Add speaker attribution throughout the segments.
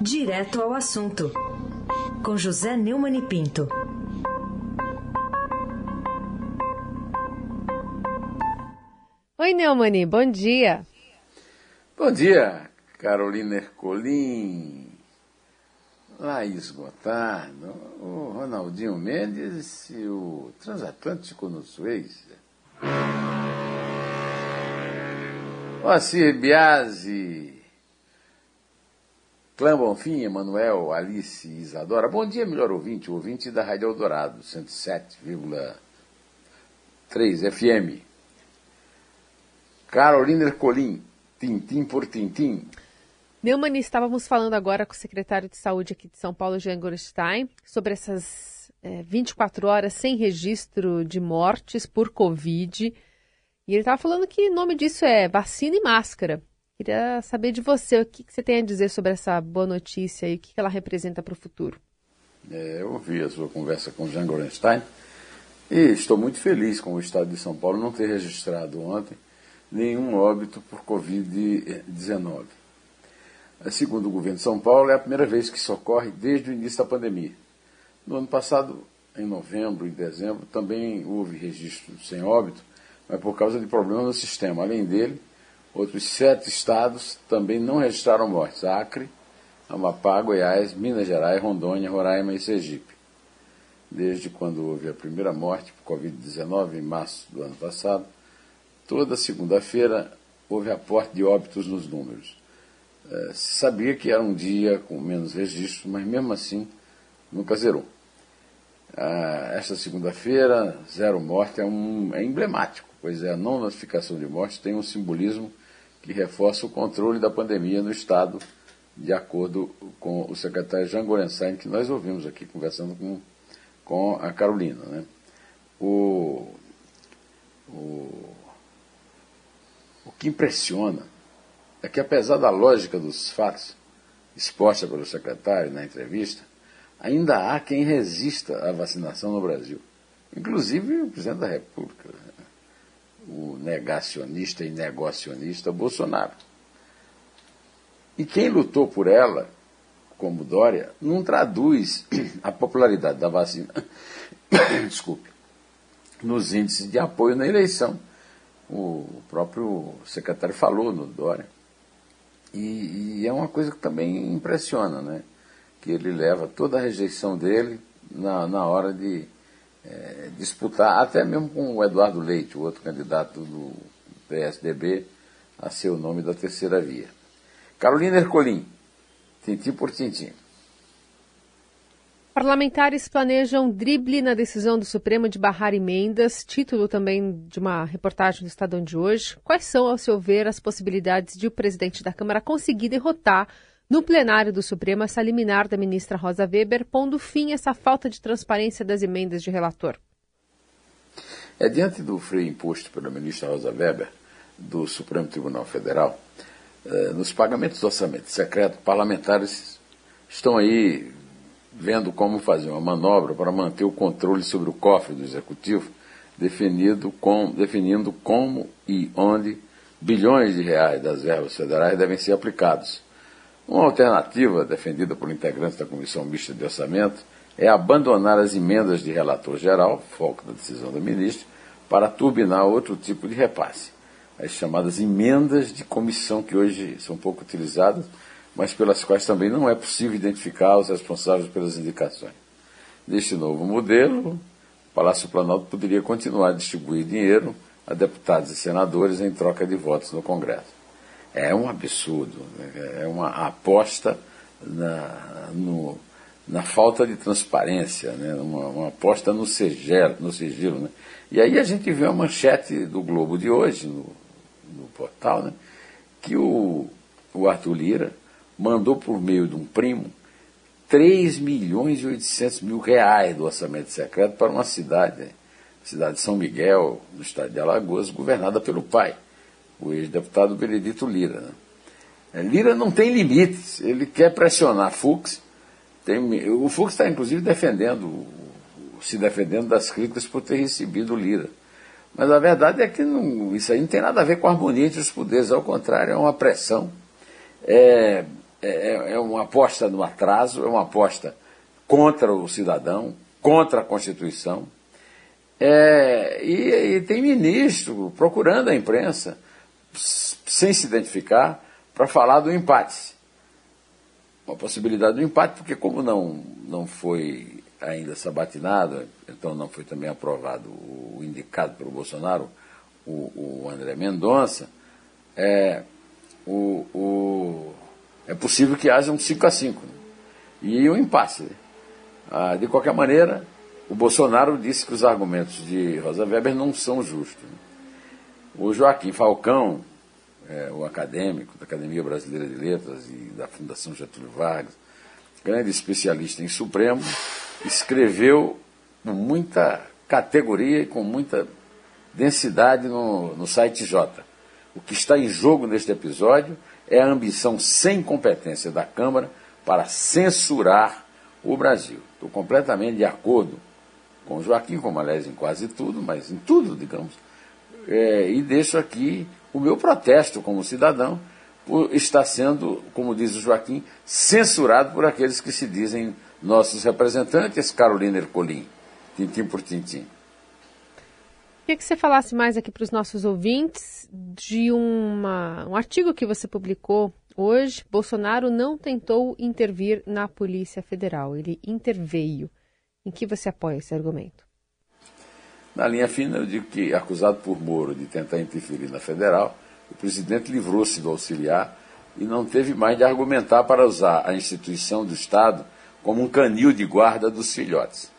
Speaker 1: Direto ao assunto, com José Neumann e Pinto.
Speaker 2: Oi, Neumani, bom dia.
Speaker 3: Bom dia, Carolina Ercolim, Laís Gotardo, o Ronaldinho Mendes e o transatlântico no Suez. Moacir Biasi, Clã Bonfim, Emanuel, Alice e Isadora. Bom dia, melhor ouvinte, ouvinte da Rádio Eldorado, 107,3 FM. Carolina Ercolim, tintim por tintim.
Speaker 2: Neumann, estávamos falando agora com o secretário de Saúde aqui de São Paulo, Jean Gorstein, sobre essas é, 24 horas sem registro de mortes por Covid. E ele estava falando que o nome disso é vacina e máscara. Queria saber de você, o que, que você tem a dizer sobre essa boa notícia e o que, que ela representa para o futuro.
Speaker 3: É, eu ouvi a sua conversa com o Jean Gorenstein e estou muito feliz com o Estado de São Paulo não ter registrado ontem nenhum óbito por Covid-19. Segundo o governo de São Paulo, é a primeira vez que isso ocorre desde o início da pandemia. No ano passado, em novembro e dezembro, também houve registro sem óbito, mas por causa de problemas no sistema. Além dele, outros sete estados também não registraram mortes: Acre, Amapá, Goiás, Minas Gerais, Rondônia, Roraima e Sergipe. Desde quando houve a primeira morte por Covid-19, em março do ano passado, toda segunda-feira houve aporte de óbitos nos números. É, se sabia que era um dia com menos registros, mas mesmo assim nunca zerou. Ah, esta segunda-feira, zero morte é, um, é emblemático, pois é, a não notificação de morte tem um simbolismo que reforça o controle da pandemia no Estado, de acordo com o secretário Jean Gorenstein, que nós ouvimos aqui conversando com, com a Carolina. Né? O, o, o que impressiona é que, apesar da lógica dos fatos exposta pelo secretário na entrevista, ainda há quem resista à vacinação no Brasil, inclusive o presidente da República, né? O negacionista e negacionista Bolsonaro. E quem lutou por ela, como Dória, não traduz a popularidade da vacina, desculpe, nos índices de apoio na eleição. O próprio secretário falou no Dória. E, e é uma coisa que também impressiona, né? que ele leva toda a rejeição dele na, na hora de é, disputar, até mesmo com o Eduardo Leite, o outro candidato do PSDB, a ser o nome da terceira via. Carolina Ercolim, tintim por tintim.
Speaker 2: Parlamentares planejam drible na decisão do Supremo de barrar emendas, título também de uma reportagem do Estadão de hoje. Quais são, ao seu ver, as possibilidades de o presidente da Câmara conseguir derrotar no plenário do Supremo essa liminar da ministra Rosa Weber, pondo fim a essa falta de transparência das emendas de relator?
Speaker 3: É diante do freio imposto pela ministra Rosa Weber do Supremo Tribunal Federal, eh, nos pagamentos do orçamento secreto, parlamentares estão aí vendo como fazer uma manobra para manter o controle sobre o cofre do executivo, definido com, definindo como e onde bilhões de reais das verbas federais devem ser aplicados uma alternativa, defendida por integrantes da Comissão Mista de Orçamento, é abandonar as emendas de relator geral, foco da decisão do ministro, para turbinar outro tipo de repasse. As chamadas emendas de comissão, que hoje são pouco utilizadas, mas pelas quais também não é possível identificar os responsáveis pelas indicações. Neste novo modelo, o Palácio Planalto poderia continuar a distribuir dinheiro a deputados e senadores em troca de votos no Congresso é um absurdo, né? é uma aposta na, no, na falta de transparência, né? uma, uma aposta no sigilo. No sigilo né? E aí a gente vê a manchete do Globo de hoje, no, no portal, né? que o, o Arthur Lira mandou por meio de um primo 3 milhões e 800 mil reais do orçamento secreto para uma cidade, cidade de São Miguel, no estado de Alagoas, governada pelo pai o ex-deputado Benedito Lira. Né? É, Lira não tem limites, ele quer pressionar Fux. Tem, o Fux está inclusive defendendo, se defendendo das críticas por ter recebido Lira. Mas a verdade é que não, isso aí não tem nada a ver com a harmonia entre os poderes, ao contrário, é uma pressão. É, é, é uma aposta no atraso, é uma aposta contra o cidadão, contra a Constituição. É, e, e, tem ministro procurando a imprensa, sem se identificar, para falar do empate. Uma possibilidade do empate, porque como não, não foi ainda sabatinado, então não foi também aprovado o indicado pelo Bolsonaro, o, o André Mendonça, é, o, o, é possível que haja um 5 a 5 né? e um empate. Né? Ah, de qualquer maneira, o Bolsonaro disse que os argumentos de Rosa Weber não são justos. Né? O Joaquim Falcão, é, o acadêmico da Academia Brasileira de Letras e da Fundação Getúlio Vargas, grande especialista em Supremo, escreveu com muita categoria e com muita densidade no, no site J. O que está em jogo neste episódio é a ambição sem competência da Câmara para censurar o Brasil. Estou completamente de acordo com Joaquim, como aliás em quase tudo, mas em tudo, digamos. É, e deixo aqui o meu protesto como cidadão por estar sendo, como diz o Joaquim, censurado por aqueles que se dizem nossos representantes, Carolina Ercolim, tintim por tintim.
Speaker 2: Queria que você falasse mais aqui para os nossos ouvintes de uma, um artigo que você publicou hoje. Bolsonaro não tentou intervir na Polícia Federal, ele interveio. Em que você apoia esse argumento?
Speaker 3: Na linha fina, eu digo que, acusado por Moro de tentar interferir na federal, o presidente livrou-se do auxiliar e não teve mais de argumentar para usar a instituição do Estado como um canil de guarda dos filhotes.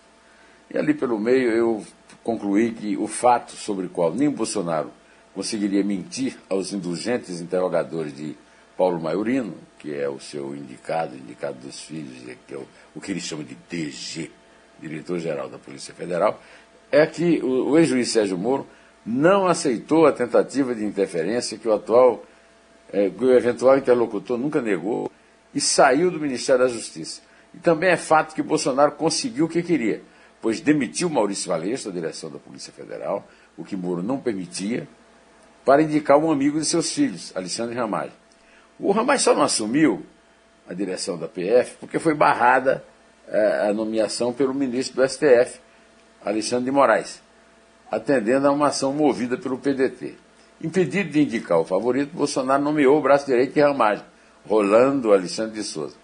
Speaker 3: E ali pelo meio eu concluí que o fato sobre o qual nem Bolsonaro conseguiria mentir aos indulgentes interrogadores de Paulo Maiorino, que é o seu indicado, indicado dos filhos, que é o, o que ele chama de DG, diretor-geral da Polícia Federal, é que o, o ex-juiz Sérgio Moro não aceitou a tentativa de interferência que o atual, é, que o eventual interlocutor nunca negou e saiu do Ministério da Justiça. E também é fato que Bolsonaro conseguiu o que queria, pois demitiu Maurício Valeixo da direção da Polícia Federal, o que Moro não permitia, para indicar um amigo de seus filhos, Alexandre Ramagem. O Ramagem só não assumiu a direção da PF porque foi barrada é, a nomeação pelo ministro do STF, Alexandre de Moraes, atendendo a uma ação movida pelo PDT. Impedido de indicar o favorito, Bolsonaro nomeou o braço direito de Ramagem, Rolando Alexandre de Souza.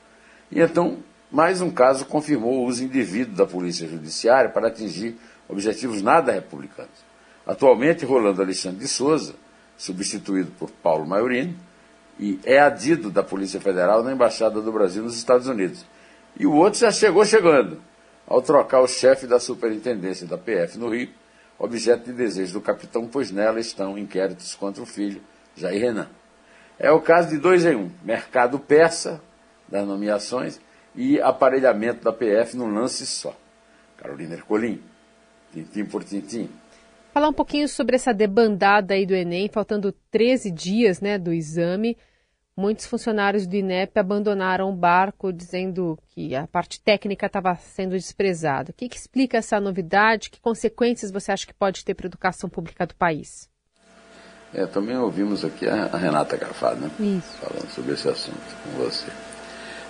Speaker 3: E então mais um caso confirmou o uso indevido da Polícia Judiciária para atingir objetivos nada republicanos. Atualmente, Rolando Alexandre de Souza, substituído por Paulo Maiorini, e é adido da Polícia Federal na Embaixada do Brasil nos Estados Unidos. E o outro já chegou chegando, ao trocar o chefe da superintendência da PF no Rio, objeto de desejo do capitão, pois nela estão inquéritos contra o filho, Jair Renan. É o caso de dois em um: mercado persa das nomeações e aparelhamento da PF num lance só. Carolina Ercolim, tintim por tintim.
Speaker 2: Falar um pouquinho sobre essa debandada aí do Enem, faltando 13 dias né, do exame. Muitos funcionários do INEP abandonaram o barco, dizendo que a parte técnica estava sendo desprezada. O que, que explica essa novidade? Que consequências você acha que pode ter para a educação pública do país?
Speaker 3: É, também ouvimos aqui a, Renata Garfado, né? Isso. Falando sobre esse assunto com você.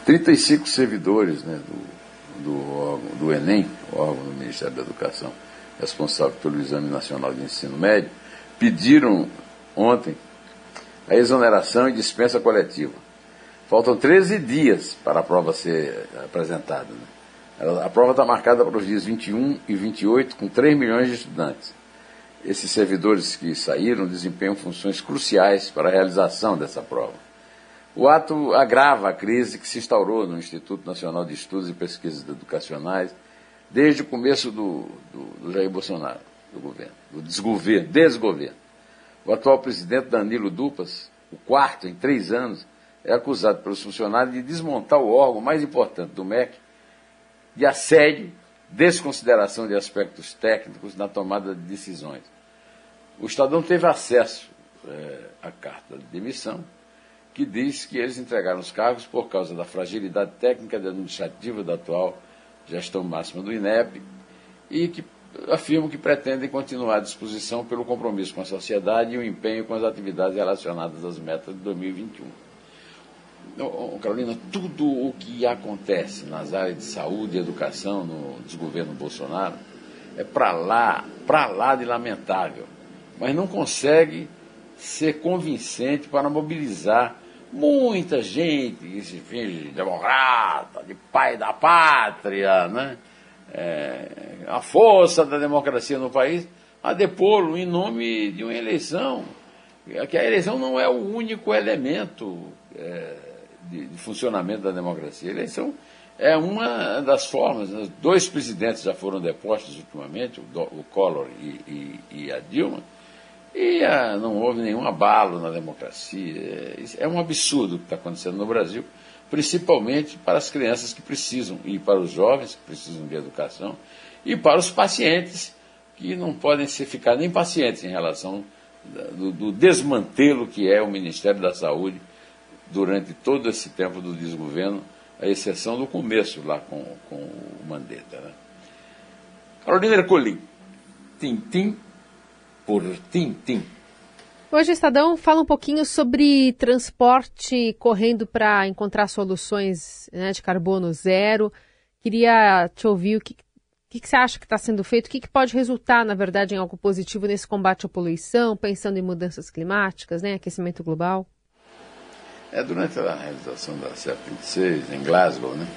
Speaker 3: 35 servidores né, do, do, órgão, do Enem, o órgão do Ministério da Educação, responsável pelo Exame Nacional de Ensino Médio, pediram ontem a exoneração e dispensa coletiva. Faltam 13 dias para a prova ser apresentada. Né? A prova está marcada para os dias 21 e 28, com 3 milhões de estudantes. Esses servidores que saíram desempenham funções cruciais para a realização dessa prova. O ato agrava a crise que se instaurou no Instituto Nacional de Estudos e Pesquisas Educacionais desde o começo do, do, do Jair Bolsonaro, do governo, do desgoverno, desgoverno. O atual presidente Danilo Dupas, o quarto em três anos, é acusado pelos funcionários de desmontar o órgão mais importante do MEC de assédio, desconsideração de aspectos técnicos na tomada de decisões. O Estadão teve acesso é, à carta de demissão que diz que eles entregaram os cargos por causa da fragilidade técnica e administrativa da atual gestão máxima do INEP e que afirmam que pretendem continuar à disposição pelo compromisso com a sociedade e o empenho com as atividades relacionadas às metas de 2021. Carolina, tudo o que acontece nas áreas de saúde e educação no desgoverno Bolsonaro é para lá, para lá de lamentável, mas não consegue ser convincente para mobilizar muita gente que se finge de democrata, de pai da pátria, né? É, a força da democracia no país, a depô-lo em nome de uma eleição, que a eleição não é o único elemento é, de, de, funcionamento da democracia. A eleição é uma das formas. Né? Dois presidentes já foram depostos ultimamente, o, o Collor e, e, e, a Dilma, e ah, não houve nenhum abalo na democracia. É, é um absurdo o que está acontecendo no Brasil, principalmente para as crianças que precisam, e para os jovens que precisam de educação, e para os pacientes que não podem ser, ficar nem pacientes em relação do, do desmantelo que é o Ministério da Saúde durante todo esse tempo do desgoverno, a exceção do começo lá com, com o Mandetta. Né? Carolina Ercolim, tintim por tintim.
Speaker 2: Hoje o Estadão fala um pouquinho sobre transporte correndo para encontrar soluções né, de carbono zero. Queria te ouvir o que, que, que você acha que está sendo feito, o que, que pode resultar, na verdade, em algo positivo nesse combate à poluição, pensando em mudanças climáticas, né, aquecimento global.
Speaker 3: É, durante a realização da CEP26 em Glasgow, né,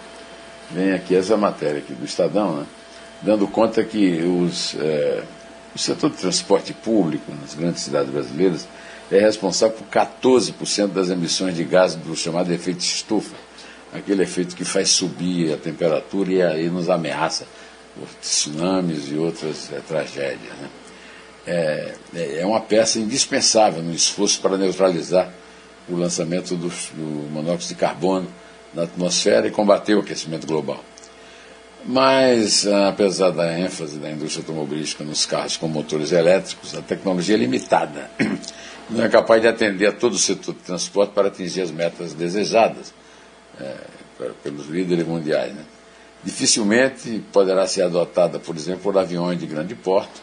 Speaker 3: vem aqui essa matéria aqui do Estadão, né, dando conta que os, é, o setor de transporte público nas grandes cidades brasileiras é responsável por 14% das emissões de gás do chamado efeito estufa, aquele efeito que faz subir a temperatura e aí nos ameaça por tsunamis e outras é, tragédias. Né? É, é uma peça indispensável no esforço para neutralizar o lançamento do, do monóxido de carbono na atmosfera e combater o aquecimento global. Mas, apesar da ênfase da indústria automobilística nos carros com motores elétricos, a tecnologia é limitada. Não é capaz de atender a todo o setor de transporte para atingir as metas desejadas é, pelos líderes mundiais. Né? Dificilmente poderá ser adotada, por exemplo, por aviões de grande porte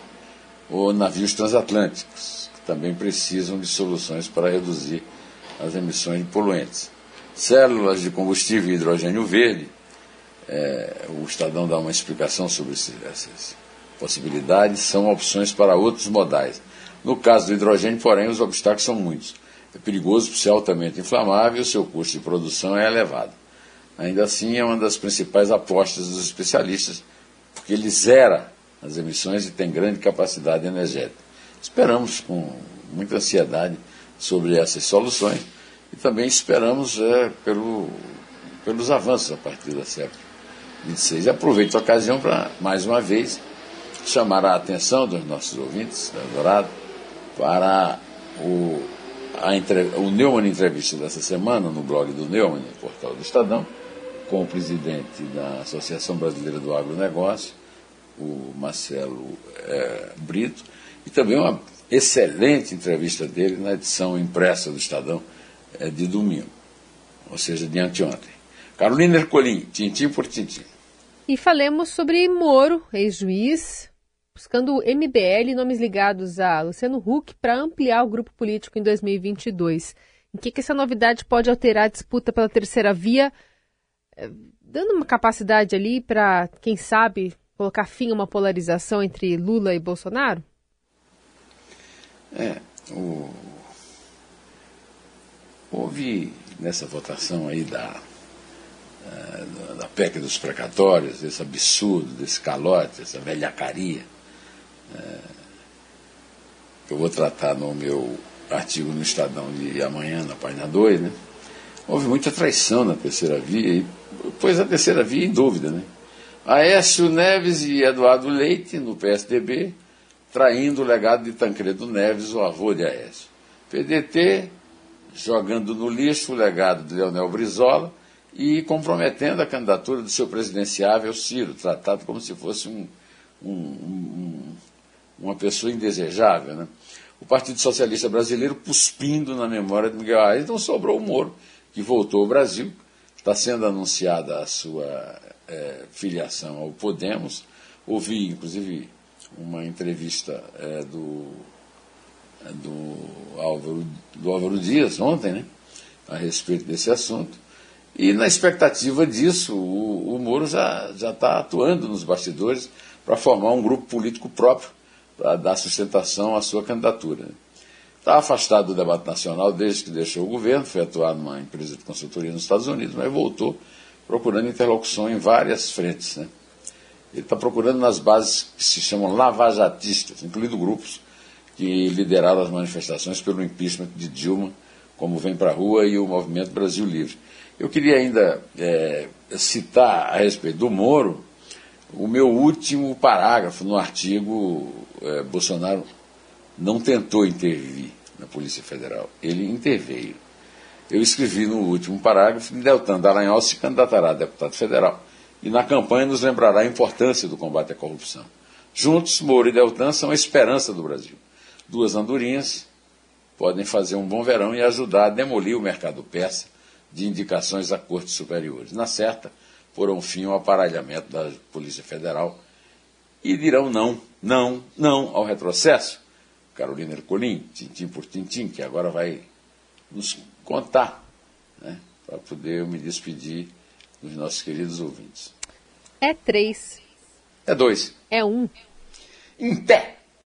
Speaker 3: ou navios transatlânticos, que também precisam de soluções para reduzir as emissões de poluentes. Células de combustível e hidrogênio verde, é, o Estadão dá uma explicação sobre esse, essas possibilidades, são opções para outros modais. No caso do hidrogênio, porém, os obstáculos são muitos. É perigoso por ser altamente inflamável seu custo de produção é elevado. Ainda assim, é uma das principais apostas dos especialistas, porque ele zera as emissões e tem grande capacidade energética. Esperamos com muita ansiedade sobre essas soluções e também esperamos é, pelo, pelos avanços a partir da CEP 26. E aproveito a ocasião para, mais uma vez, chamar a atenção dos nossos ouvintes da Dourado para o, a, o Neumann Entrevista dessa semana no blog do Neumann, no portal do Estadão, com o presidente da Associação Brasileira do Agronegócio, o Marcelo é, Brito, e também uma excelente entrevista dele na edição impressa do Estadão é, de domingo, ou seja, de anteontem. Carolina Ercolim, tintim por tintim.
Speaker 2: E falemos sobre Moro, ex-juiz, buscando MBL nomes ligados a Luciano Huck para ampliar o grupo político em 2022. Em que, que essa novidade pode alterar a disputa pela terceira via, eh, dando uma capacidade ali para, quem sabe, colocar fim a uma polarização entre Lula e Bolsonaro?
Speaker 3: É, o... houve nessa votação aí da, da PEC dos precatórios, desse absurdo, desse calote, essa velhacaria, é, que eu vou tratar no meu artigo no Estadão de amanhã, na página 2, né? houve muita traição na terceira via, e pôs a terceira via em dúvida. Né? Aécio Neves e Eduardo Leite, no PSDB, traindo o legado de Tancredo Neves, o avô de Aécio. PDT jogando no lixo o legado de Leonel Brizola e comprometendo a candidatura do seu presidenciável Ciro, tratado como se fosse um, um, um, uma pessoa indesejável. Né? O Partido Socialista Brasileiro cuspindo na memória de Miguel Arraes, então sobrou o Moro, que voltou ao Brasil, está sendo anunciada a sua é, filiação ao Podemos. Ouvi, inclusive, uma entrevista é, do, do, Álvaro, do Álvaro Dias ontem, né? a respeito desse assunto. E na expectativa disso, o, o Moro já está atuando nos bastidores para formar um grupo político próprio para dar sustentação à sua candidatura. Está afastado do debate nacional desde que deixou o governo, foi atuar numa empresa de consultoria nos Estados Unidos, mas voltou procurando interlocução em várias frentes. Né? Ele está procurando nas bases que se chamam lavajatistas, incluindo grupos que lideraram as manifestações pelo impeachment de Dilma, como Vem para a Rua e o Movimento Brasil Livre. Eu queria ainda é, citar a respeito do Moro o meu último parágrafo no artigo é, Bolsonaro não tentou intervir na Polícia Federal, ele interveio. Eu escrevi no último parágrafo que Deltan Dallagnol se candidatará a deputado federal e na campanha nos lembrará a importância do combate à corrupção. Juntos, Moro e Deltan são a esperança do Brasil. Duas andorinhas podem fazer um bom verão e ajudar a demolir o mercado persa de indicações a cortes superiores. Na certa, porão fim ao aparelhamento da Polícia Federal e dirão não, não, não ao retrocesso. Carolina Ercolim, tintim por tintim, que agora vai nos contar, né, para poder eu me despedir dos nossos queridos ouvintes.
Speaker 2: É três.
Speaker 3: É dois.
Speaker 2: É um.
Speaker 3: Em pé.